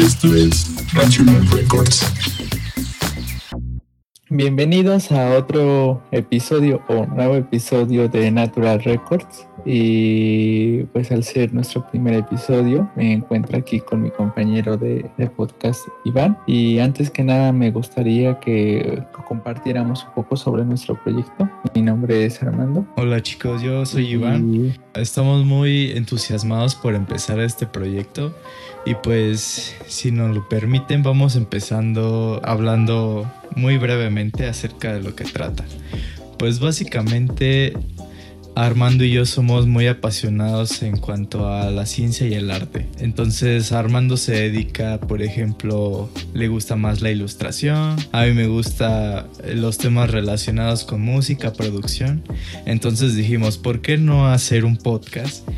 Esto es Natural Records. Bienvenidos a otro episodio o nuevo episodio de Natural Records. Y pues al ser nuestro primer episodio, me encuentro aquí con mi compañero de, podcast, Iván. Y antes que nada, me gustaría que compartiéramos un poco sobre nuestro proyecto. Mi nombre es Armando. Hola chicos, yo soy Iván. Estamos muy entusiasmados por empezar este proyecto. Y pues, si nos lo permiten, vamos empezando hablando muy brevemente acerca de lo que trata. Pues básicamente Armando y yo somos muy apasionados en cuanto a la ciencia y el arte. Entonces Armando se dedica, por ejemplo, le gusta más la ilustración. A mí me gusta los temas relacionados con música, producción. Entonces dijimos, ¿por qué no hacer un podcast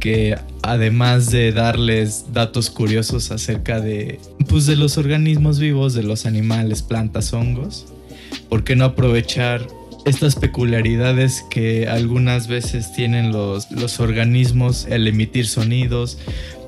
que además de darles datos curiosos acerca de, pues, de los organismos vivos, de los animales, plantas, hongos, ¿por qué no aprovechar estas peculiaridades que algunas veces tienen los, los organismos el emitir sonidos,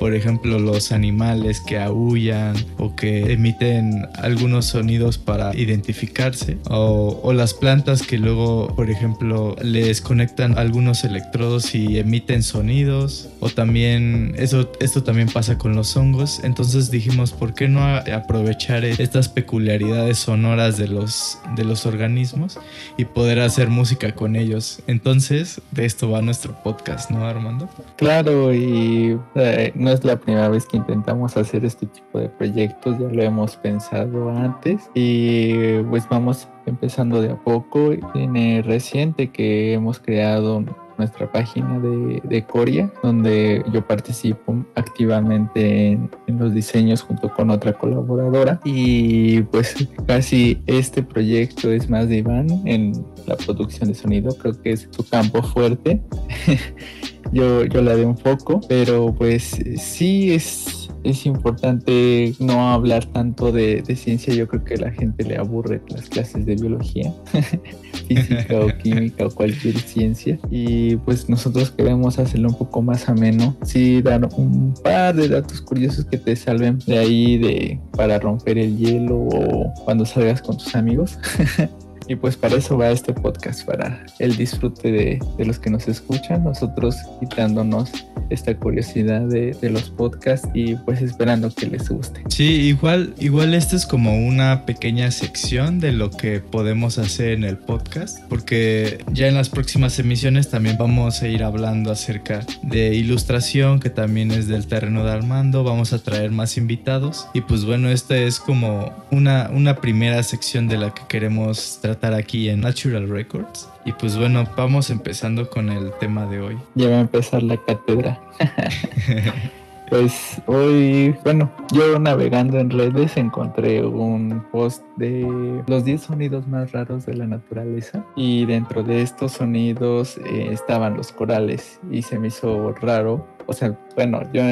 por ejemplo los animales que aullan o que emiten algunos sonidos para identificarse o, las plantas que luego por ejemplo les conectan algunos electrodos y emiten sonidos o también eso esto también pasa con los hongos. Entonces dijimos por qué no aprovechar estas peculiaridades sonoras de los de los organismos y poder hacer música con ellos entonces de esto va nuestro podcast no Armando claro y eh, es la primera vez que intentamos hacer este tipo de proyectos, ya lo hemos pensado antes y pues vamos empezando de a poco. Tiene reciente que hemos creado nuestra página de, de, Coria, donde yo participo activamente en, en, los diseños junto con otra colaboradora. Y pues casi este proyecto es más de Iván en la producción de sonido, creo que es su campo fuerte. yo, yo la de un poco, pero pues sí es, es importante no hablar tanto de, de, ciencia, yo creo que la gente le aburre las clases de biología, física o química o cualquier ciencia, y pues nosotros queremos hacerlo un poco más ameno, sí dar un par de datos curiosos que te salven de ahí de para romper el hielo o cuando salgas con tus amigos. Y pues para eso va este podcast, para el disfrute de, de los que nos escuchan, nosotros quitándonos esta curiosidad de, de, los podcasts y pues esperando que les guste. Sí, igual, igual esta es como una pequeña sección de lo que podemos hacer en el podcast, porque ya en las próximas emisiones también vamos a ir hablando acerca de ilustración, que también es del terreno de Armando, vamos a traer más invitados y pues bueno, esta es como una, una primera sección de la que queremos tratar aquí en Natural Records. Y pues bueno, vamos empezando con el tema de hoy. Ya va a empezar la cátedra. pues hoy, bueno, yo navegando en redes encontré un post de los 10 sonidos más raros de la naturaleza y dentro de estos sonidos eh, estaban los corales y se me hizo raro. O sea, bueno, yo,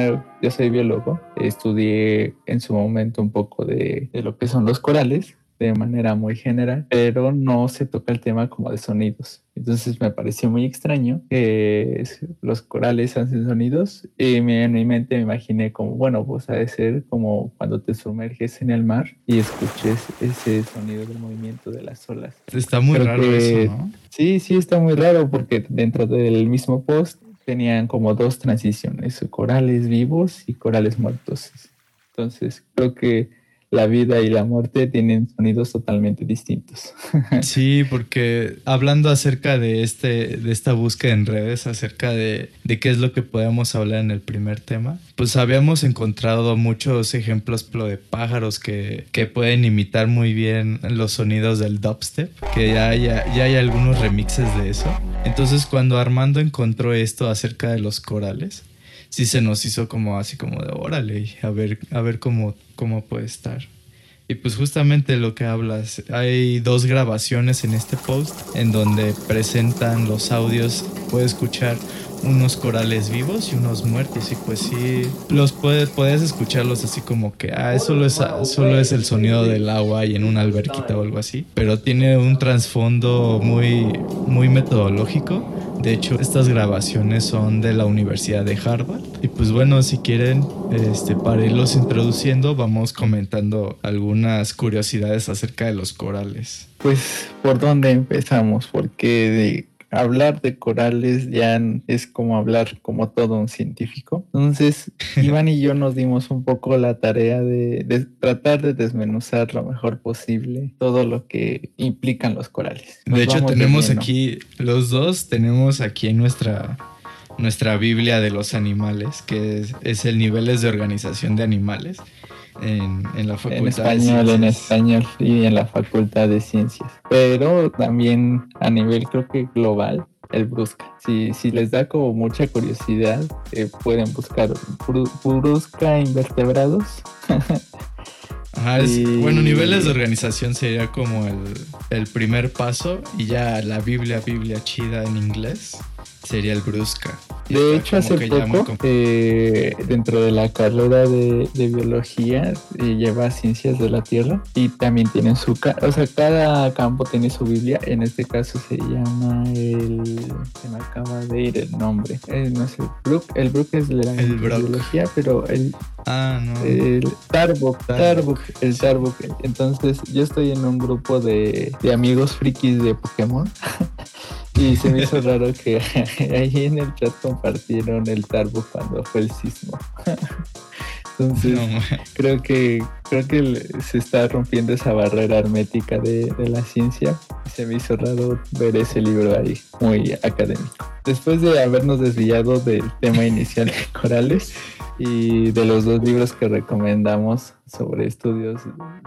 yo soy biólogo, estudié en su momento un poco de, de lo que son los corales de manera muy general, pero no se toca el tema como de sonidos. Entonces me pareció muy extraño que los corales hacen sonidos y en mi mente me imaginé como, bueno, pues ha de ser como cuando te sumerges en el mar y escuches ese sonido del movimiento de las olas. Está muy raro eso, ¿no? Sí, sí, está muy raro porque dentro del mismo post tenían como dos transiciones, corales vivos y corales muertos. Entonces creo que la vida y la muerte tienen sonidos totalmente distintos. Sí, porque hablando acerca de este, de esta búsqueda en redes, acerca de, de, qué es lo que podemos hablar en el primer tema, pues habíamos encontrado muchos ejemplos de pájaros que, que pueden imitar muy bien los sonidos del dubstep, que ya hay, ya hay algunos remixes de eso. Entonces cuando Armando encontró esto acerca de los corales, sí se nos hizo como así como de órale, a ver, a ver cómo, cómo puede estar. Y pues justamente lo que hablas, hay dos grabaciones en este post en donde presentan los audios, puede escuchar unos corales vivos y unos muertos y pues sí los puedes puedes escucharlos así como que ah solo es solo es el sonido del agua y en una alberquita o algo así pero tiene un trasfondo muy muy metodológico de hecho, estas grabaciones son de la Universidad de Harvard. Y pues bueno, si quieren, este, para irlos introduciendo, vamos comentando algunas curiosidades acerca de los corales. Pues, ¿por dónde empezamos? Porque de hablar de corales ya es como hablar como todo un científico. Entonces, Iván y yo nos dimos un poco la tarea de, tratar de desmenuzar lo mejor posible todo lo que implican los corales. de hecho, tenemos aquí, los dos tenemos aquí en nuestra nuestra Biblia de los animales, que es, es el Niveles de Organización de Animales en, la facultad. En español, en español y en la facultad de ciencias. Pero también a nivel creo que global, el Brusca. Si, si les da como mucha curiosidad, eh, pueden buscar Brusca invertebrados. bueno, niveles de organización sería como el, el primer paso y ya la Biblia, Biblia chida en inglés sería el Brusca. De hecho, hace poco, eh, dentro de la carrera de, biología, eh, lleva ciencias de la Tierra y también tiene su... O sea, cada campo tiene su Biblia. En este caso se llama el... Se me acaba de ir el nombre. Eh, no sé, Brook. El Brook es de la biología, pero el... Ah, no. El Tarbuk. Tarbuk. El Tarbuk. Entonces, yo estoy en un grupo de, de amigos frikis de Pokémon. Y se me hizo raro que ahí en el chat compartieron el Tarbo cuando fue el sismo. Entonces, creo que creo que se está rompiendo esa barrera hermética de, de, la ciencia. Se me hizo raro ver ese libro ahí, muy académico. Después de habernos desviado del tema inicial de corales, y de los dos libros que recomendamos sobre estudios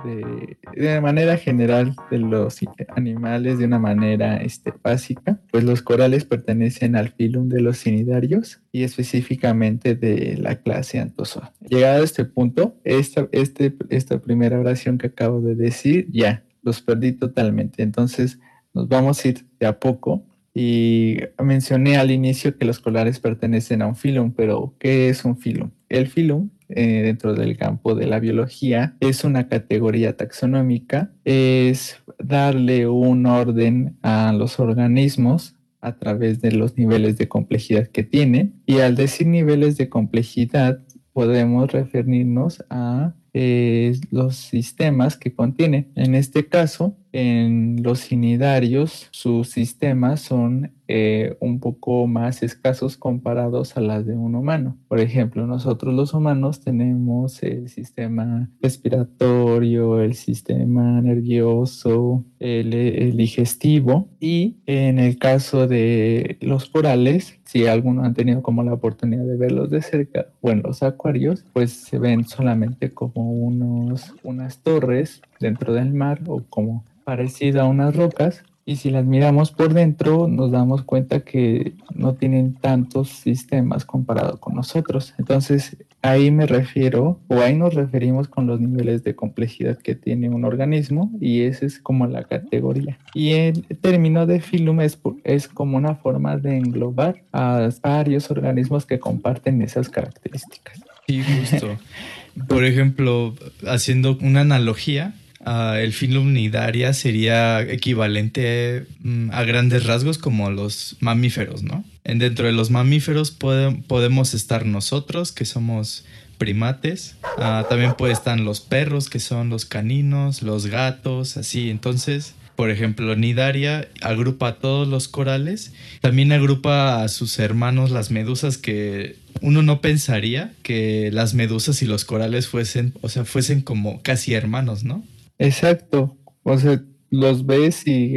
de, de manera general de los animales de una manera este, básica, pues los corales pertenecen al filum de los cinidarios y específicamente de la clase Anthozoa. Llegado a este punto, esta, este, esta primera oración que acabo de decir, ya, los perdí totalmente. Entonces, nos vamos a ir de a poco y mencioné al inicio que los corales pertenecen a un filum, pero ¿qué es un filum? El filum, eh, dentro del campo de la biología, es una categoría taxonómica, es darle un orden a los organismos a través de los niveles de complejidad que tienen. Y al decir niveles de complejidad, podemos referirnos a eh, los sistemas que contiene. En este caso, en los cinidarios, sus sistemas son eh, un poco más escasos comparados a las de un humano. Por ejemplo, nosotros los humanos tenemos el sistema respiratorio, el sistema nervioso, el, digestivo y en el caso de los corales, si alguno han tenido como la oportunidad de verlos de cerca o en los acuarios, pues se ven solamente como unos, unas torres dentro del mar o como parecida a unas rocas y si las miramos por dentro nos damos cuenta que no tienen tantos sistemas comparado con nosotros. Entonces ahí me refiero o ahí nos referimos con los niveles de complejidad que tiene un organismo y esa es como la categoría. Y el término de filum es, es como una forma de englobar a varios organismos que comparten esas características. Sí, justo. Por ejemplo, haciendo una analogía, El filum nidaria sería equivalente mm, a grandes rasgos como los mamíferos, ¿no? En dentro de los mamíferos podemos estar nosotros, que somos primates. Ah, también pueden estar los perros, que son los caninos, los gatos, así. Entonces, por ejemplo, Nidaria agrupa a todos los corales. También agrupa a sus hermanos las medusas que uno no pensaría que las medusas y los corales fuesen, o sea, fuesen como casi hermanos, ¿no? Exacto. O sea, los ves y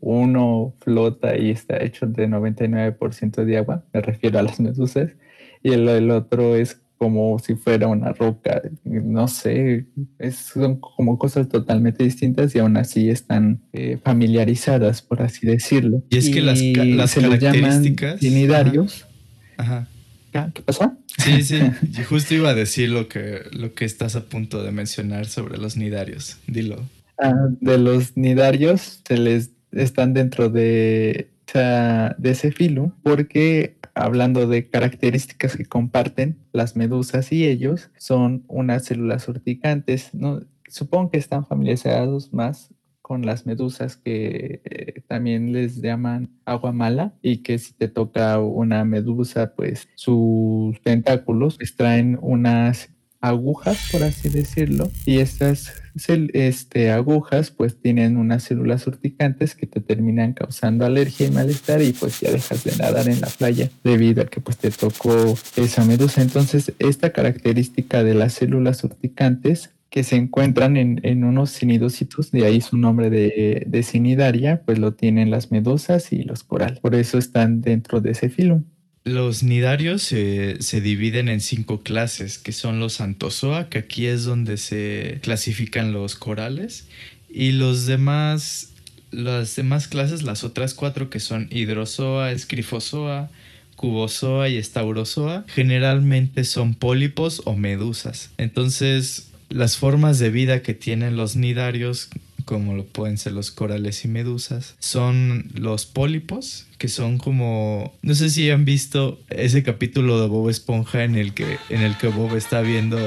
uno flota y está hecho de 99% de agua, me refiero a las medusas, y el, otro es como si fuera una roca, no sé, son como cosas totalmente distintas y aún así están eh, familiarizadas, por así decirlo. Y es que las, las características... Cinidarios. Ajá. ¿Qué pasó? Sí, sí, justo iba a decir lo que, lo que estás a punto de mencionar sobre los nidarios. Dilo. Ah, de los nidarios se les están dentro de, de ese filo porque hablando de características que comparten las medusas y ellos, son unas células urticantes. ¿no? Supongo que están familiarizados más con las medusas que eh, también les llaman agua mala y que si te toca una medusa, pues sus tentáculos extraen unas agujas, por así decirlo, y estas este, agujas pues tienen unas células urticantes que te terminan causando alergia y malestar y pues ya dejas de nadar en la playa debido a que pues te tocó esa medusa. Entonces esta característica de las células urticantes que se encuentran en, unos cinidocitos, de ahí su nombre de, de pues lo tienen las medusas y los corales. Por eso están dentro de ese filo. Los nidarios se, dividen en cinco clases, que son los antozoa, que aquí es donde se clasifican los corales, y los demás, las demás clases, las otras cuatro que son hidrozoa, escrifozoa, cubozoa y estaurozoa, generalmente son pólipos o medusas. Entonces, las formas de vida que tienen los nidarios como lo pueden ser los corales y medusas, son los pólipos, que son como, no sé si han visto ese capítulo de Bob Esponja en el que, en el que Bob está viendo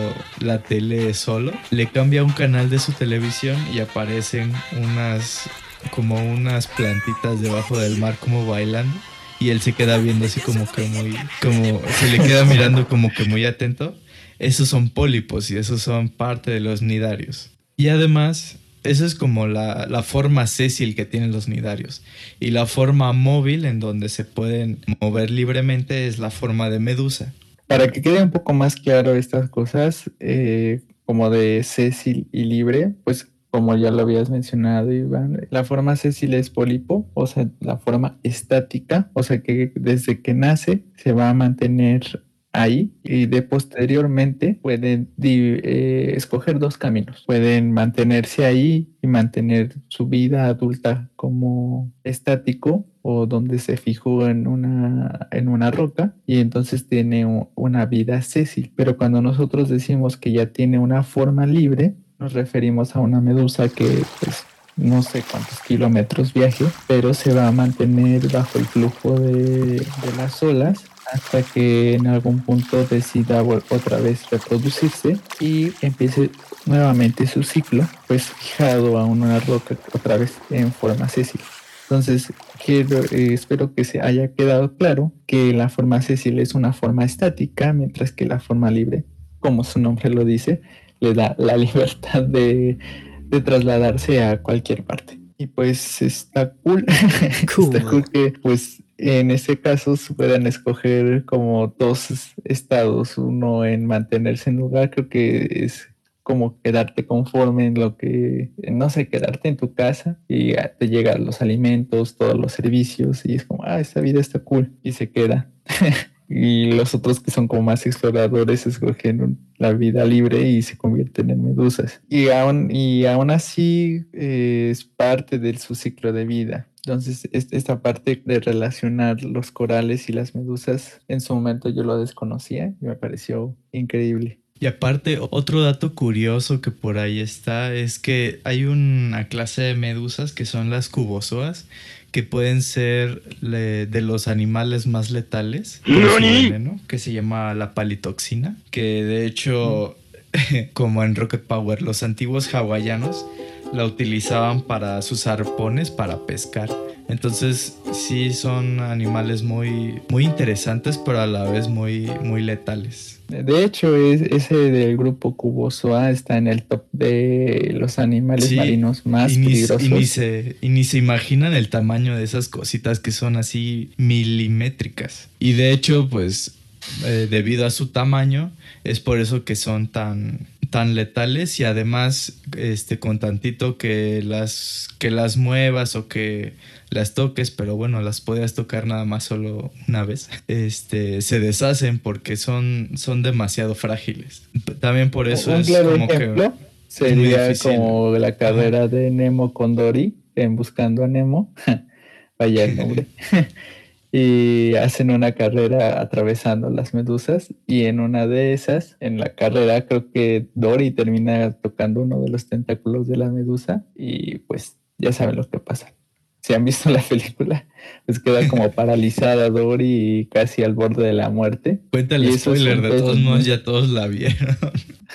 la tele solo, le cambia un canal de su televisión y aparecen unas, como unas plantitas debajo del mar como bailando y él se queda viendo así como que muy, como se le queda mirando como que muy atento. Esos son pólipos y esos son parte de los nidarios. Y además esa es como la, forma sésil que tienen los nidarios. Y la forma móvil en donde se pueden mover libremente es la forma de medusa. Para que quede un poco más claro estas cosas, eh, como de sésil y libre, pues como ya lo habías mencionado, Iván, la forma sésil es pólipo, o sea, la forma estática, o sea que desde que nace se va a mantener ahí y de posteriormente pueden eh, escoger dos caminos. Pueden mantenerse ahí y mantener su vida adulta como estático o donde se fijó en una, en una roca y entonces tiene una vida sésil. Pero cuando nosotros decimos que ya tiene una forma libre, nos referimos a una medusa que pues no sé cuántos kilómetros viaje, pero se va a mantener bajo el flujo de las olas hasta que en algún punto decida otra vez reproducirse y empiece nuevamente su ciclo, pues fijado a una roca otra vez en forma sésil. Entonces, quiero, eh, espero que se haya quedado claro que la forma sésil es una forma estática, mientras que la forma libre, como su nombre lo dice, le da la libertad de, de trasladarse a cualquier parte. Y pues está cool. cool. está cool que pues en ese caso se pueden escoger como dos estados, uno en mantenerse en lugar, creo que es como quedarte conforme en lo que, no sé, quedarte en tu casa y te llegan los alimentos, todos los servicios y es como, ah, esta vida está cool y se queda. y los otros que son como más exploradores escogen la vida libre y se convierten en medusas. Y aún, y aún así eh, es parte de su ciclo de vida. Entonces, esta parte de relacionar los corales y las medusas, en su momento yo lo desconocía y me pareció increíble. Y aparte, otro dato curioso que por ahí está es que hay una clase de medusas que son las cubozoas, que pueden ser de los animales más letales, que se llama la palitoxina, que de hecho, como en Rocket Power, los antiguos hawaianos la utilizaban para sus arpones para pescar. Entonces sí son animales muy, muy interesantes, pero a la vez muy, muy letales. De hecho, es, ese del grupo Cubozoa está en el top de los animales marinos más peligrosos. Y ni, se, y ni se imaginan el tamaño de esas cositas que son así milimétricas. Y de hecho, pues eh, debido a su tamaño, es por eso que son tan, tan letales y además este, con tantito que las, que las muevas o que las toques, pero bueno, las podías tocar nada más solo una vez, este, se deshacen porque son, son demasiado frágiles. También por eso es como que... Sería como la carrera de Nemo con Dory en Buscando a Nemo. Vaya el nombre. Y hacen una carrera atravesando las medusas y en una de esas, en la carrera, creo que Dory termina tocando uno de los tentáculos de la medusa y pues ya saben lo que pasa si han visto la película, pues queda como paralizada Dory y casi al borde de la muerte. Cuéntale spoiler, de todos modos ya todos la vieron.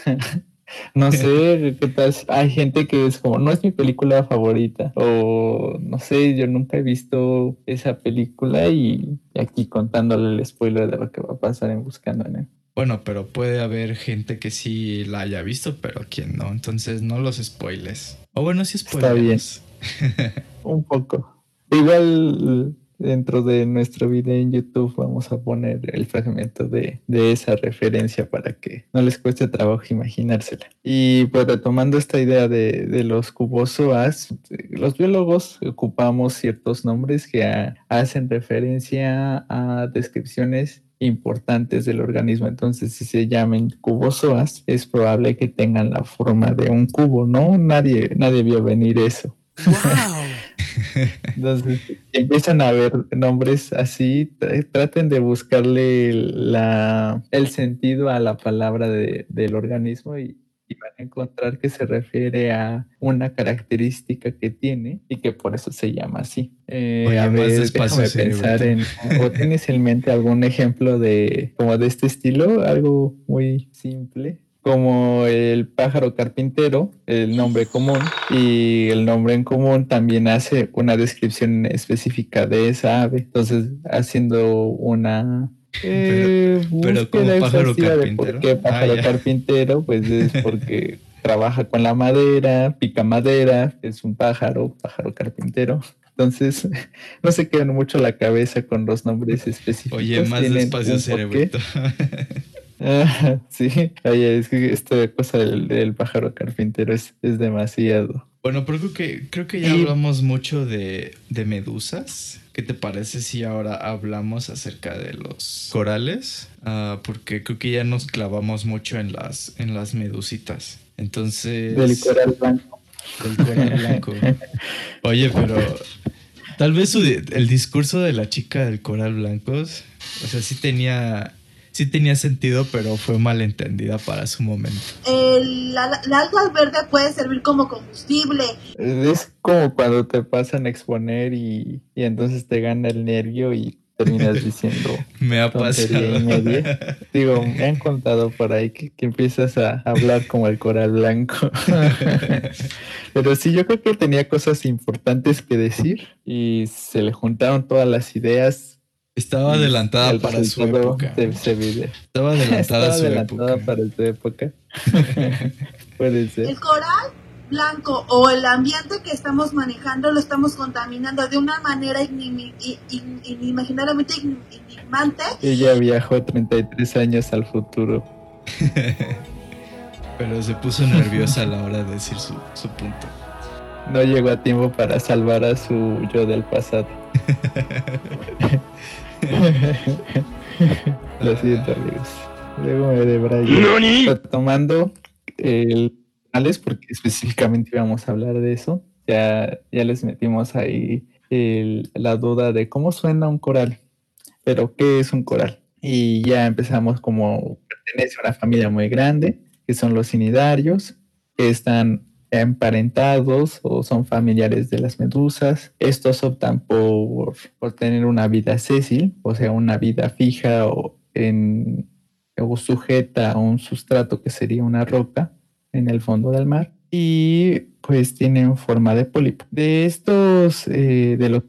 no sé qué tal. Hay gente que es como, no es mi película favorita. O no sé, yo nunca he visto esa película y aquí contándole el spoiler de lo que va a pasar en Buscando él. Bueno, pero puede haber gente que sí la haya visto, pero quien no. Entonces no los spoiles. O bueno, sí spoilers. Está bien. Un poco. Igual dentro de nuestro video en YouTube vamos a poner el fragmento de, esa referencia para que no les cueste trabajo imaginársela. Y pues retomando esta idea de, los cubozoas, los biólogos ocupamos ciertos nombres que hacen referencia a descripciones importantes del organismo. Entonces, si se llaman cubozoas, es probable que tengan la forma de un cubo, ¿no? Nadie, nadie vio venir eso. Entonces, empiezan a ver nombres así, traten de buscarle la, el sentido a la palabra del organismo y, van a encontrar que se refiere a una característica que tiene y que por eso se llama así. Eh, a ver, déjame pensar en, o tienes en mente algún ejemplo de como de este estilo, algo muy simple como el pájaro carpintero, el nombre común, y el nombre en común también hace una descripción específica de esa ave. Entonces, haciendo una eh, pero, como pájaro carpintero. por qué pájaro ah, carpintero, pues es porque trabaja con la madera, pica madera, es un pájaro, pájaro carpintero. Entonces, no se quedan mucho la cabeza con los nombres específicos. Oye, más despacio cerebrito. sí, Oye, es que esta cosa del, pájaro carpintero es, es, demasiado. Bueno, pero creo que, creo que ya hablamos mucho de, de, medusas. ¿Qué te parece si ahora hablamos acerca de los corales? Ah, porque creo que ya nos clavamos mucho en las, en las medusitas. Entonces... Del coral blanco. Del coral blanco. Oye, pero tal vez el discurso de la chica del coral blanco, o sea, sí tenía sí tenía sentido, pero fue malentendida para su momento. El, la, alga verde puede servir como combustible. Es como cuando te pasan a exponer y, entonces te gana el nervio y terminas diciendo. me ha pasado. Digo, me han contado por ahí que, que, empiezas a hablar como el coral blanco. Pero sí, yo creo que tenía cosas importantes que decir y se le juntaron todas las ideas estaba adelantada para su época. Estaba adelantada, su época. para su época. Puede ser. El coral blanco o el ambiente que estamos manejando lo estamos contaminando de una manera inimaginablemente enigmante. Ella viajó 33 años al futuro. Pero se puso nerviosa a la hora de decir su, su punto. No llegó a tiempo para salvar a su yo del pasado. Lo siento, amigos. Luego me de Brian. Retomando el canales, porque específicamente íbamos a hablar de eso. Ya, ya les metimos ahí la duda de cómo suena un coral. Pero, ¿qué es un coral? Y ya empezamos como pertenece a una familia muy grande, que son los cinidarios, que están emparentados o son familiares de las medusas. Estos optan por, por tener una vida sésil, o sea, una vida fija o, en, o sujeta a un sustrato que sería una roca en el fondo del mar y pues tienen forma de pólipo. De estos, eh, de los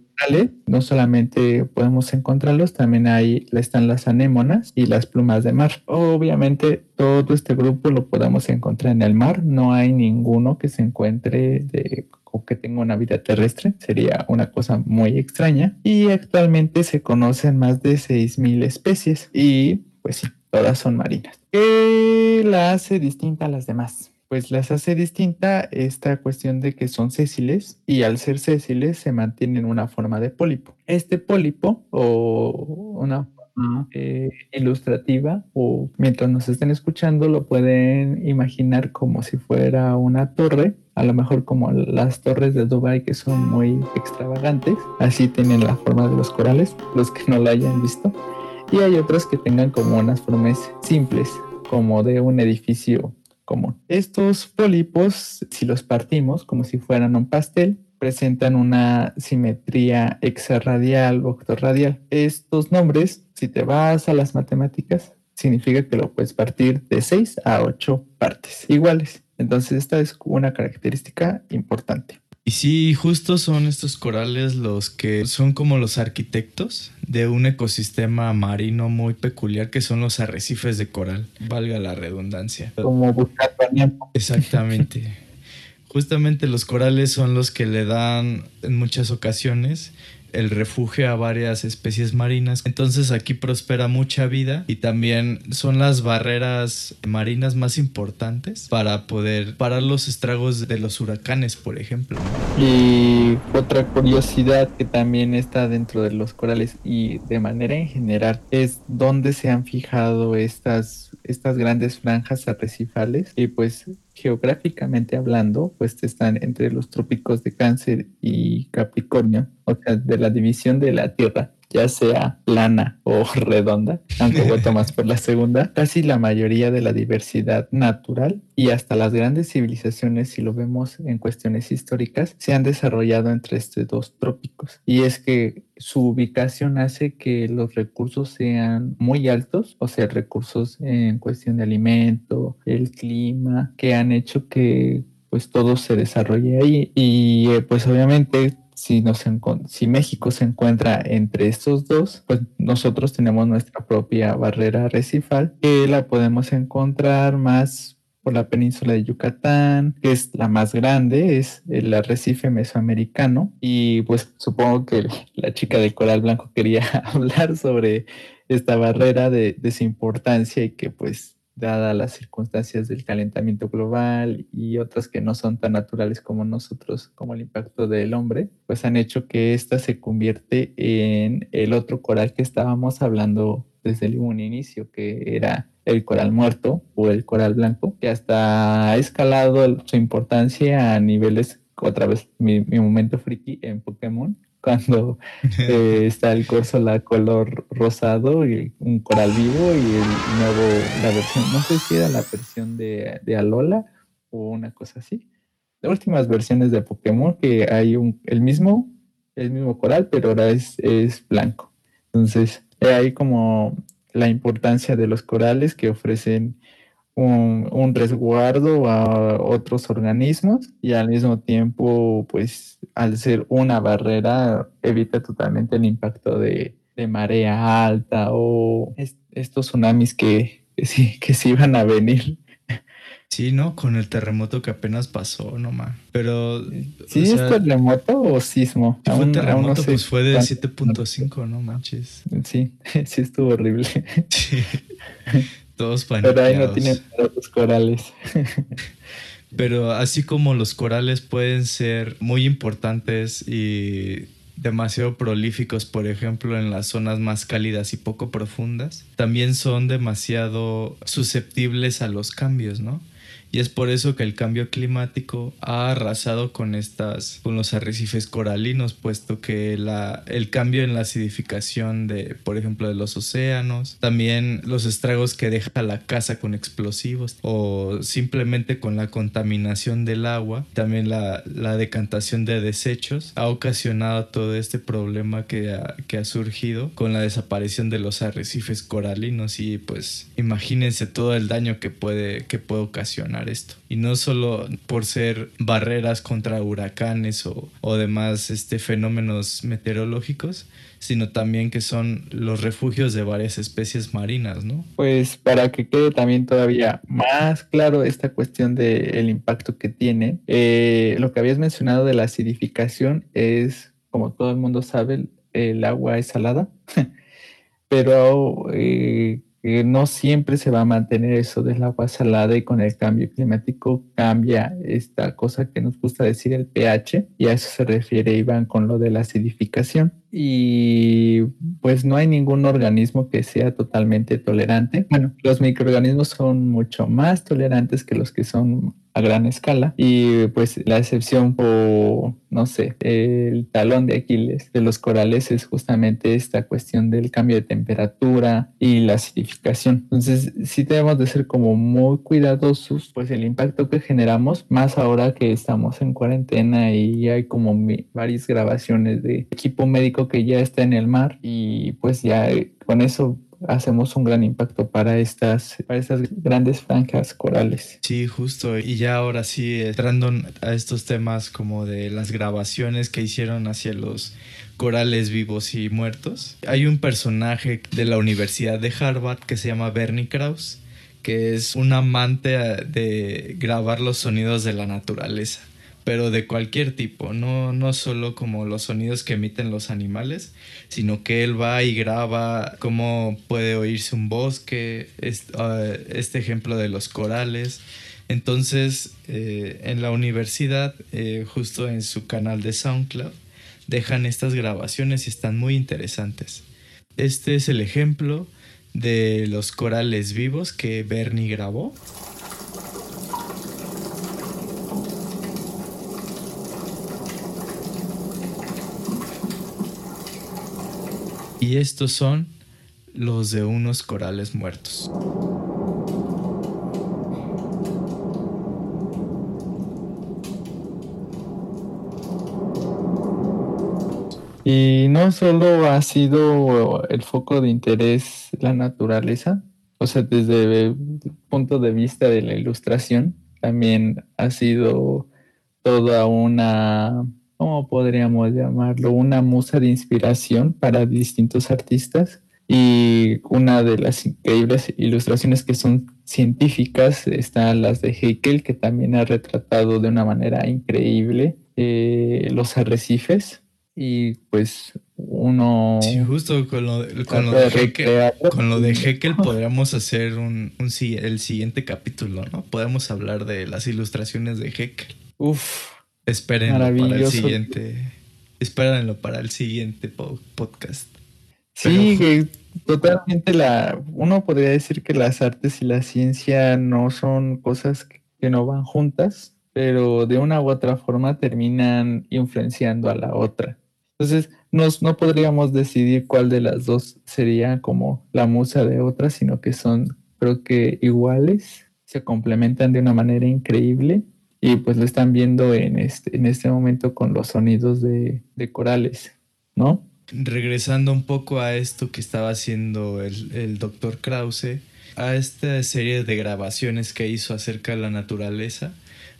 no solamente podemos encontrarlos, también ahí están las anémonas y las plumas de mar. Obviamente todo este grupo lo podemos encontrar en el mar, no hay ninguno que se encuentre de que tenga una vida terrestre, sería una cosa muy extraña. Y actualmente se conocen más de 6.000 especies y pues sí, todas son marinas. ¿Qué la hace distinta a las demás? Pues las hace distinta esta cuestión de que son sésiles y al ser sésiles se mantienen una forma de pólipo. Este pólipo o una forma eh, ilustrativa o mientras nos estén escuchando lo pueden imaginar como si fuera una torre, a lo mejor como las torres de Dubai que son muy extravagantes, así tienen la forma de los corales, los que no la hayan visto. Y hay otras que tengan como unas formas simples, como de un edificio común. Estos pólipos, si los partimos como si fueran un pastel, presentan una simetría exarradial o octorradial. Estos nombres, si te vas a las matemáticas, significa que lo puedes partir de 6 a 8 partes iguales. Entonces esta es una característica importante. Y sí, justo son estos corales los que son como los arquitectos de un ecosistema marino muy peculiar que son los arrecifes de coral, valga la redundancia. Como buscar Exactamente. Justamente los corales son los que le dan en muchas ocasiones el refugio a varias especies marinas. Entonces aquí prospera mucha vida y también son las barreras marinas más importantes para poder parar los estragos de los huracanes, por ejemplo. Y otra curiosidad que también está dentro de los corales y de manera en general es dónde se han fijado estas, estas grandes franjas arrecifales y pues geográficamente hablando, pues están entre los trópicos de Cáncer y Capricornio, o sea, de la división de la Tierra ya sea plana o redonda, aunque voto más por la segunda, casi la mayoría de la diversidad natural y hasta las grandes civilizaciones, si lo vemos en cuestiones históricas, se han desarrollado entre estos dos trópicos. Y es que su ubicación hace que los recursos sean muy altos, o sea, recursos en cuestión de alimento, el clima, que han hecho que pues todo se desarrolle ahí y eh, pues obviamente si, México se encuentra entre estos dos, pues nosotros tenemos nuestra propia barrera recifal que la podemos encontrar más por la península de Yucatán, que es la más grande, es el arrecife mesoamericano. Y pues supongo que la chica de coral blanco quería hablar sobre esta barrera de, de su importancia y que pues dadas las circunstancias del calentamiento global y otras que no son tan naturales como nosotros, como el impacto del hombre, pues han hecho que ésta se convierte en el otro coral que estábamos hablando desde un inicio, que era el coral muerto o el coral blanco, que hasta ha escalado su importancia a niveles, otra vez mi, mi momento friki en Pokémon, cuando eh, está el la color rosado y un coral vivo y el nuevo, la versión, no sé si era la versión de, de Alola o una cosa así. Las últimas versiones de Pokémon que hay un, el mismo, el mismo coral, pero ahora es, es blanco. Entonces, hay como la importancia de los corales que ofrecen un, resguardo a otros organismos y al mismo tiempo, pues al ser una barrera, evita totalmente el impacto de, marea alta o estos tsunamis que, sí, que sí iban a venir. Sí, ¿no? Con el terremoto que apenas pasó, no más. Pero. ¿Sí es terremoto o sismo? fue terremoto, pues fue de 7.5, no manches. Sí, sí estuvo horrible. Sí. Todos Pero ahí no tienen los corales. Pero así como los corales pueden ser muy importantes y demasiado prolíficos, por ejemplo, en las zonas más cálidas y poco profundas, también son demasiado susceptibles a los cambios, ¿no? Y es por eso que el cambio climático ha arrasado con estas, con los arrecifes coralinos, puesto que la, el cambio en la acidificación de, por ejemplo, de los océanos, también los estragos que deja la casa con explosivos o simplemente con la contaminación del agua, también la, la decantación de desechos, ha ocasionado todo este problema que ha, que ha surgido con la desaparición de los arrecifes coralinos. Y pues imagínense todo el daño que puede, que puede ocasionar esto. Y no solo por ser barreras contra huracanes o, o demás este, fenómenos meteorológicos, sino también que son los refugios de varias especies marinas, ¿no? Pues para que quede también todavía más claro esta cuestión del impacto que tiene, eh, lo que habías mencionado de la acidificación es, como todo el mundo sabe, el, agua es salada, pero eh, no siempre se va a mantener eso del agua salada y con el cambio climático cambia esta cosa que nos gusta decir el pH y a eso se refiere Iván con lo de la acidificación y pues no hay ningún organismo que sea totalmente tolerante. Bueno, los microorganismos son mucho más tolerantes que los que son a gran escala y pues la excepción o no sé, el talón de Aquiles de los corales es justamente esta cuestión del cambio de temperatura y la acidificación. Entonces sí tenemos de ser como muy cuidadosos pues el impacto que generamos más ahora que estamos en cuarentena y hay como varias grabaciones de equipo médico que ya está en el mar y pues ya con eso hacemos un gran impacto para estas, para estas grandes franjas corales. Sí, justo. Y ya ahora sí, entrando a estos temas como de las grabaciones que hicieron hacia los corales vivos y muertos. Hay un personaje de la Universidad de Harvard que se llama Bernie Krause, que es un amante de grabar los sonidos de la naturaleza pero de cualquier tipo, no, no solo como los sonidos que emiten los animales, sino que él va y graba cómo puede oírse un bosque, ah, este, ejemplo de los corales. Entonces, eh, en la universidad, eh, justo en su canal de SoundCloud, dejan estas grabaciones y están muy interesantes. Este es el ejemplo de los corales vivos que Bernie grabó. Y estos son los de unos corales muertos. Y no solo ha sido el foco de interés la naturaleza, o sea, desde el punto de vista de la ilustración, también ha sido toda una ¿cómo podríamos llamarlo? Una musa de inspiración para distintos artistas. Y una de las increíbles ilustraciones que son científicas están las de Haeckel, que también ha retratado de una manera increíble eh, los arrecifes. Y pues uno... Sí, justo con lo, de, con lo de, Haeckel, podríamos hacer un, un, el siguiente capítulo, ¿no? Podemos hablar de las ilustraciones de Haeckel. Uf, Espérenlo para el siguiente. Espérenlo para el siguiente podcast. Sí, totalmente la. Uno podría decir que las artes y la ciencia no son cosas que no van juntas, pero de una u otra forma terminan influenciando a la otra. Entonces, nos, no podríamos decidir cuál de las dos sería como la musa de otra, sino que son, creo que iguales, se complementan de una manera increíble y pues lo están viendo en este, en este momento con los sonidos de, corales, ¿no? Regresando un poco a esto que estaba haciendo el, el doctor Krause, a esta serie de grabaciones que hizo acerca de la naturaleza,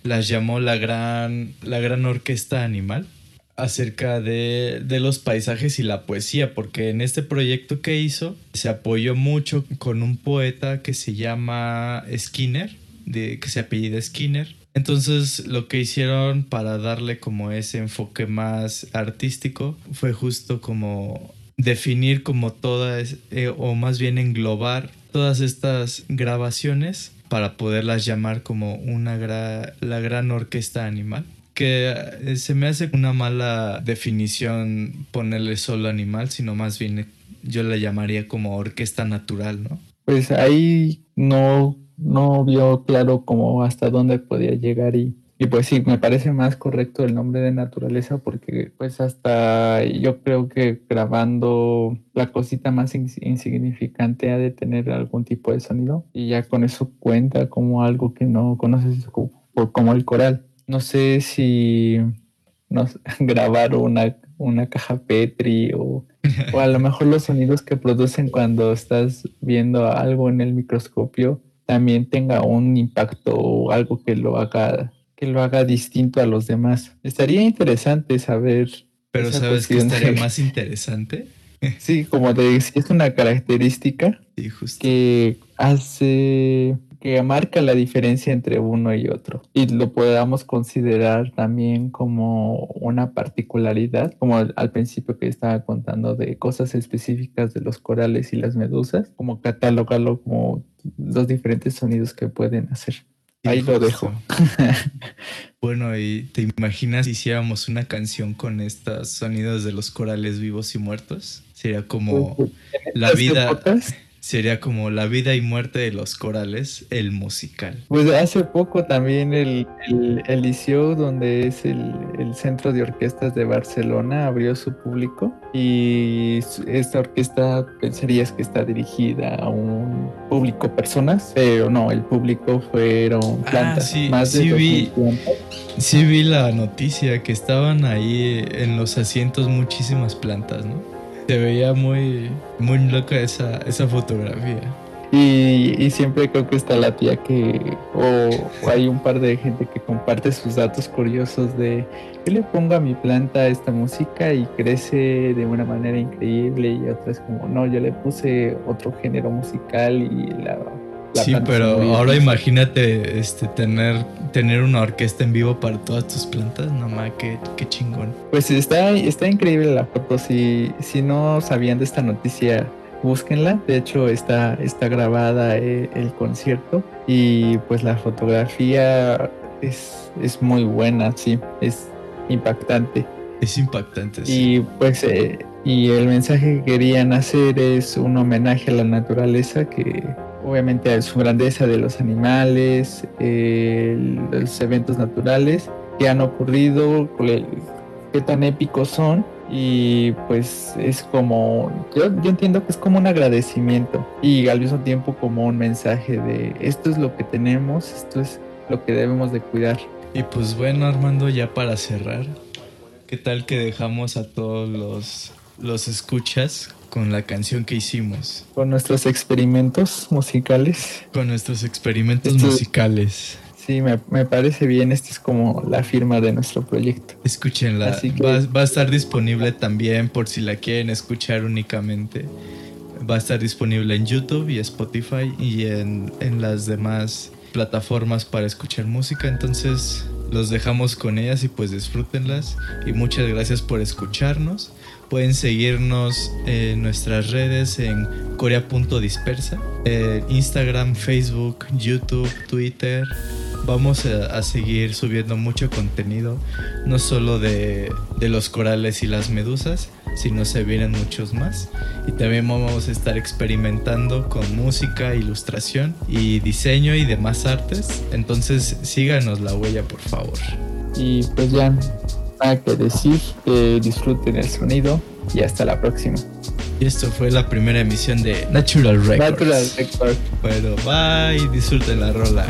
las llamó la gran, la gran orquesta animal acerca de, de, los paisajes y la poesía, porque en este proyecto que hizo se apoyó mucho con un poeta que se llama Skinner, de, que se apellida Skinner, entonces lo que hicieron para darle como ese enfoque más artístico fue justo como definir como todas, eh, o más bien englobar todas estas grabaciones para poderlas llamar como una la gran orquesta animal. Que eh, se me hace una mala definición ponerle solo animal, sino más bien yo la llamaría como orquesta natural, ¿no? Pues ahí no no vio claro cómo hasta dónde podía llegar y, y pues sí, me parece más correcto el nombre de naturaleza porque pues hasta yo creo que grabando la cosita más insignificante ha de tener algún tipo de sonido y ya con eso cuenta como algo que no conoces como, el coral. No sé si nos grabar una, una caja Petri o, o a lo mejor los sonidos que producen cuando estás viendo algo en el microscopio también tenga un impacto o algo que lo haga que lo haga distinto a los demás. Estaría interesante saber. Pero sabes que estaría más interesante. Sí, como te si es una característica que hace que marca la diferencia entre uno y otro y lo podamos considerar también como una particularidad, como al principio que estaba contando de cosas específicas de los corales y las medusas, como catalogarlo como los diferentes sonidos que pueden hacer. Ahí lo dejo. bueno, y te imaginas si hiciéramos una canción con estos sonidos de los corales vivos y muertos? Sería como pues, pues, la vida. Sería como la vida y muerte de los corales, el musical. Pues hace poco también el, el, el Liceo, donde es el, el, centro de orquestas de Barcelona, abrió su público y esta orquesta pensarías que está dirigida a un público personas, pero no, el público fueron Ah, plantas. sí, más de sí vi, 2000 plantas. sí vi la noticia que estaban ahí en los asientos muchísimas plantas, ¿no? Se veía muy, muy loca esa, esa fotografía. Y, y siempre creo que está la tía que, o, hay un par de gente que comparte sus datos curiosos de yo le pongo a mi planta esta música y crece de una manera increíble y otras como no, yo le puse otro género musical y la... la Sí, pero murió". ahora imagínate este, tener, tener una orquesta en vivo para todas tus plantas. No más, qué, qué chingón. Pues está, está increíble la foto, si, si no sabían de esta noticia búsquenla. De hecho, está, está grabada eh, el concierto y pues la fotografía es, es muy buena, sí, es impactante. Es impactante. sí. Y pues eh, y el mensaje que querían hacer es un homenaje a la naturaleza que obviamente a su grandeza de los animales, los eventos naturales que han ocurrido, qué tan épicos son y pues es como yo, yo entiendo que es como un agradecimiento y al mismo tiempo como un mensaje de esto es lo que tenemos, esto es lo que debemos de cuidar. Y pues bueno, Armando, ya para cerrar, ¿qué tal que dejamos a todos los, los escuchas con la canción que hicimos? Con nuestros experimentos musicales. Con nuestros experimentos Esto- musicales. Sí, me, me parece bien. Esta es como la firma de nuestro proyecto. Escúchenla. Así que- Va, va a estar disponible también por si la quieren escuchar únicamente. Va a estar disponible en YouTube y Spotify y en, en las demás plataformas para escuchar música. Entonces los dejamos con ellas y pues disfrútenlas. Y muchas gracias por escucharnos. Pueden seguirnos en nuestras redes en corea.dispersa, eh, Instagram, Facebook, YouTube, Twitter. Vamos a, a seguir subiendo mucho contenido, no solo de, de los corales y las medusas, sino se vienen muchos más. Y también vamos a estar experimentando con música, ilustración y diseño y demás artes. Entonces síganos la huella, por favor. Y pues ya, nada que decir. Que disfruten el sonido y hasta la próxima. Y esto fue la primera emisión de Natural Records. Natural Record. Bueno, bye, disfruten la rola.